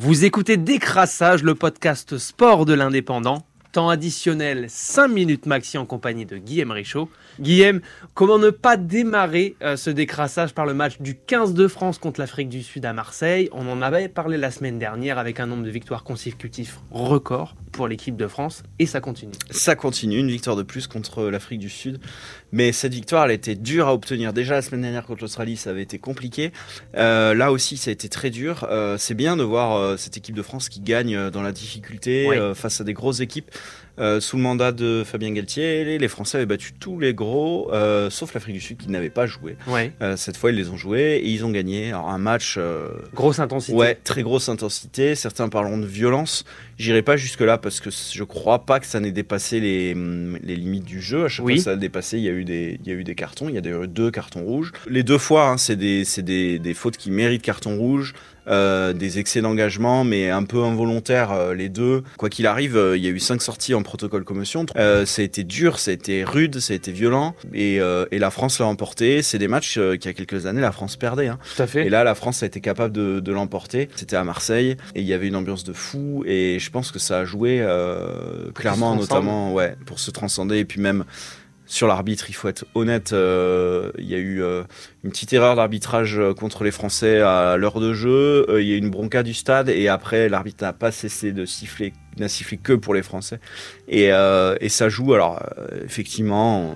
Vous écoutez Décrassage, le podcast sport de l'indépendant. Temps additionnel 5 minutes maxi en compagnie de Guillaume Richaud. Guillaume, comment ne pas démarrer euh, ce décrassage par le match du 15 de France contre l'Afrique du Sud à Marseille? On en avait parlé la semaine dernière avec un nombre de victoires consécutives record pour l'équipe de France et ça continue. Ça continue, une victoire de plus contre l'Afrique du Sud. Mais cette victoire, elle était dure à obtenir. Déjà la semaine dernière contre l'Australie, ça avait été compliqué. Euh, là aussi, ça a été très dur. Euh, c'est bien de voir euh, cette équipe de France qui gagne dans la difficulté Oui. face à des grosses équipes. Euh, sous le mandat de Fabien Galtier, les, Français avaient battu tous les gros, euh, sauf l'Afrique du Sud qui n'avait pas joué. Ouais. Euh, cette fois, ils les ont joués et ils ont gagné. Alors un match Grosse intensité. Ouais, très grosse intensité. Certains parleront de violence. J'irai pas jusque là parce que je crois pas que ça n'ait dépassé les, hum, les limites du jeu. À chaque Oui. fois, ça a dépassé. Il y a eu des, il y a eu des cartons. Il y a d'ailleurs eu deux cartons rouges. Les deux fois, hein, c'est des, c'est des, des fautes qui méritent carton rouge. Euh, des excès d'engagement, mais un peu involontaires, euh, les deux. Quoi qu'il arrive, euh, il y a eu cinq sorties en protocole commotion. Euh, ça a été dur, ça a été rude, ça a été violent, et, euh, et la France l'a emporté. C'est des matchs euh, qu'il y a quelques années, la France perdait. Hein. Tout à fait. Et là, la France a été capable de, de l'emporter. C'était à Marseille et il y avait une ambiance de fou. Et je pense que ça a joué euh, clairement, notamment, ouais, pour se transcender. Et puis même sur l'arbitre, il faut être honnête. euh, il y a eu euh, une petite erreur d'arbitrage euh, contre les Français à l'heure de jeu. Il y a eu une bronca du stade et après, l'arbitre n'a pas cessé de siffler, n'a sifflé que pour les Français. Et, ça joue. Alors, effectivement.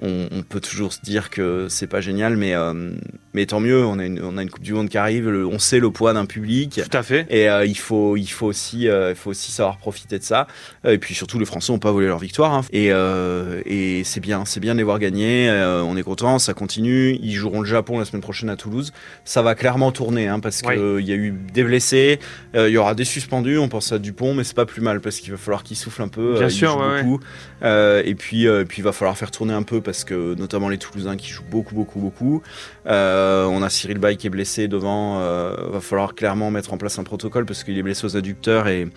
On, on peut toujours se dire que c'est pas génial, mais, euh, mais tant mieux. On a, une, on a une Coupe du Monde qui arrive. le- on sait le poids d'un public. Tout à fait. Et euh, il, faut, il, faut aussi, euh, il faut aussi savoir profiter de ça. Et puis surtout, les Français n'ont pas volé leur victoire. hein. Et, euh, et c'est bien, c'est bien de les voir gagner. Euh, on est content, ça continue. Ils joueront le Japon la semaine prochaine à Toulouse. Ça va clairement tourner hein, parce qu'il y a eu des blessés, euh, il y aura des suspendus. On pense à Dupont, mais c'est pas plus mal parce qu'il va falloir qu'il souffle un peu. Bien sûr, ouais, beaucoup. Euh, et puis, puis il va falloir faire tourner un peu parce que notamment les Toulousains qui jouent beaucoup, beaucoup, beaucoup. Euh, on a Cyril Bay qui est blessé devant. Euh, va falloir clairement mettre en place un protocole parce qu'il est blessé aux adducteurs et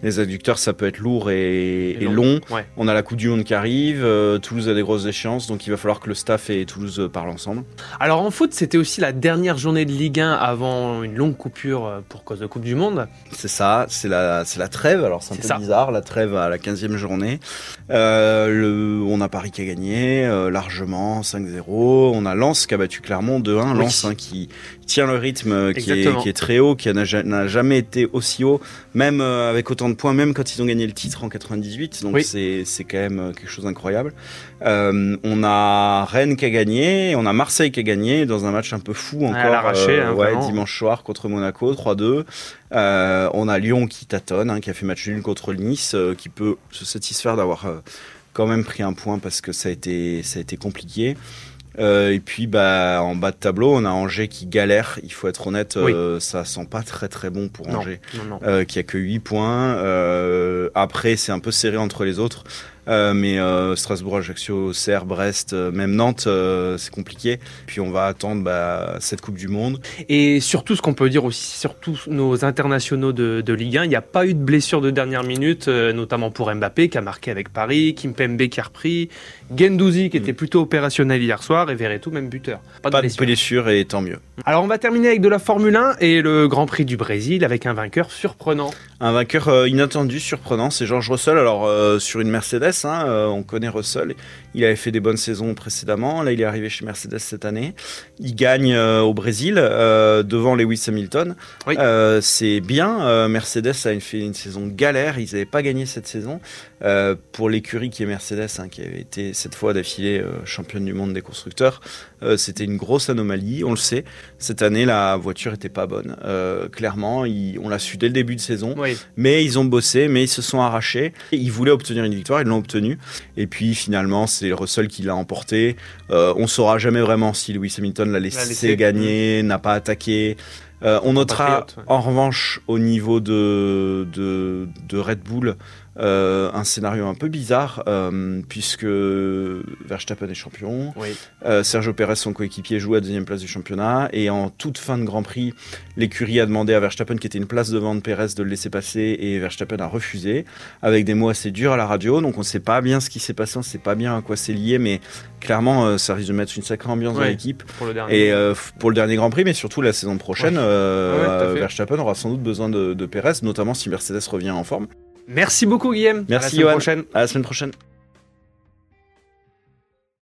les adducteurs ça peut être lourd et, Et et long. long. Ouais. On a la Coupe du Monde qui arrive. euh, Toulouse a des grosses échéances donc il va falloir que le staff et Toulouse euh, parlent ensemble. Alors en foot, c'était aussi la dernière journée de Ligue 1 avant une longue coupure pour cause de Coupe du Monde. C'est ça, c'est la, c'est la trêve. Alors c'est un peu ça. bizarre, la trêve à la 15e journée. Euh, le, on a Paris qui a gagné euh, largement 5-0. On a Lens qui a battu Clermont 2-1. Oui. Lens hein, qui tient le rythme euh, qui est, Exactement. qui est très haut, qui n'a ja- n'a jamais été aussi haut, même euh, avec autant de points, même quand ils ont gagné le titre en 98. Donc Oui. c'est quand même quelque chose d'incroyable. Euh, on a Rennes qui a gagné, on a Marseille qui a gagné dans un match un peu fou encore. à l'arraché, hein, ouais, dimanche soir contre Monaco 3-2. Euh, on a Lyon qui tâtonne, hein, qui a fait match nul contre le Nice, qui peut se satisfaire d'avoir quand même pris un point parce que ça a été, ça a été compliqué. Euh, et puis bah, en bas de tableau, on a Angers qui galère, il faut être honnête, euh, ça sent pas très très bon pour Angers, non, non. euh, qui a que 8 points. Après, c'est un peu serré entre les autres. Euh, mais euh, Strasbourg, Ajaccio, Serre, Brest, euh, même Nantes, c'est compliqué. Puis on va attendre bah, cette Coupe du Monde. Et surtout, ce qu'on peut dire aussi, surtout nos internationaux de, de Ligue 1, il n'y a pas eu de blessure de dernière minute, notamment pour Mbappé qui a marqué avec Paris, Kimpembe qui a repris, Gendouzi qui était plutôt opérationnel hier soir et Verretou même buteur. Pas de Pas de blessure. et tant mieux. Alors on va terminer avec de la Formule 1 et le Grand Prix du Brésil avec un vainqueur surprenant. Un vainqueur inattendu, surprenant, c'est George Russell. Alors euh, sur une Mercedes, hein, euh, on connaît Russell. Il avait fait des bonnes saisons précédemment. Là, il est arrivé chez Mercedes cette année. Il gagne euh, au Brésil euh, devant Lewis Hamilton. Oui. C'est bien. Mercedes a une, fait une saison galère. Ils n'avaient pas gagné cette saison. Pour l'écurie qui est Mercedes, hein, qui avait été cette fois d'affilée championne du monde des constructeurs, c'était une grosse anomalie. On le sait. Cette année, la voiture était pas bonne. Clairement, on l'a su dès le début de saison. Oui. Mais ils ont bossé, mais ils se sont arrachés. Ils voulaient obtenir une victoire, ils l'ont obtenue. Et puis finalement, c'est Russell qui l'a emporté. Euh, on saura jamais vraiment si Lewis Hamilton l'a laissé, laissé. gagner, n'a pas attaqué. Euh, on notera ouais. en revanche au niveau de, de, de Red Bull Euh, un scénario un peu bizarre, euh, puisque Verstappen est champion. Oui. Euh, Sergio Pérez, son coéquipier, joue à deuxième place du championnat. Et en toute fin de Grand Prix, l'écurie a demandé à Verstappen, qui était une place devant de Pérez, de le laisser passer. Et Verstappen a refusé, avec des mots assez durs à la radio. Donc on ne sait pas bien ce qui s'est passé, on ne sait pas bien à quoi c'est lié. Mais clairement, euh, ça risque de mettre une sacrée ambiance dans l'équipe. Pour le dernier. Et euh, pour le dernier Grand Prix, mais surtout la saison prochaine, Ouais. euh, Ouais. Verstappen aura sans doute besoin de, de Pérez, notamment si Mercedes revient en forme. Merci beaucoup, Guillaume. À la Merci, semaine Johan. prochaine. À la semaine prochaine.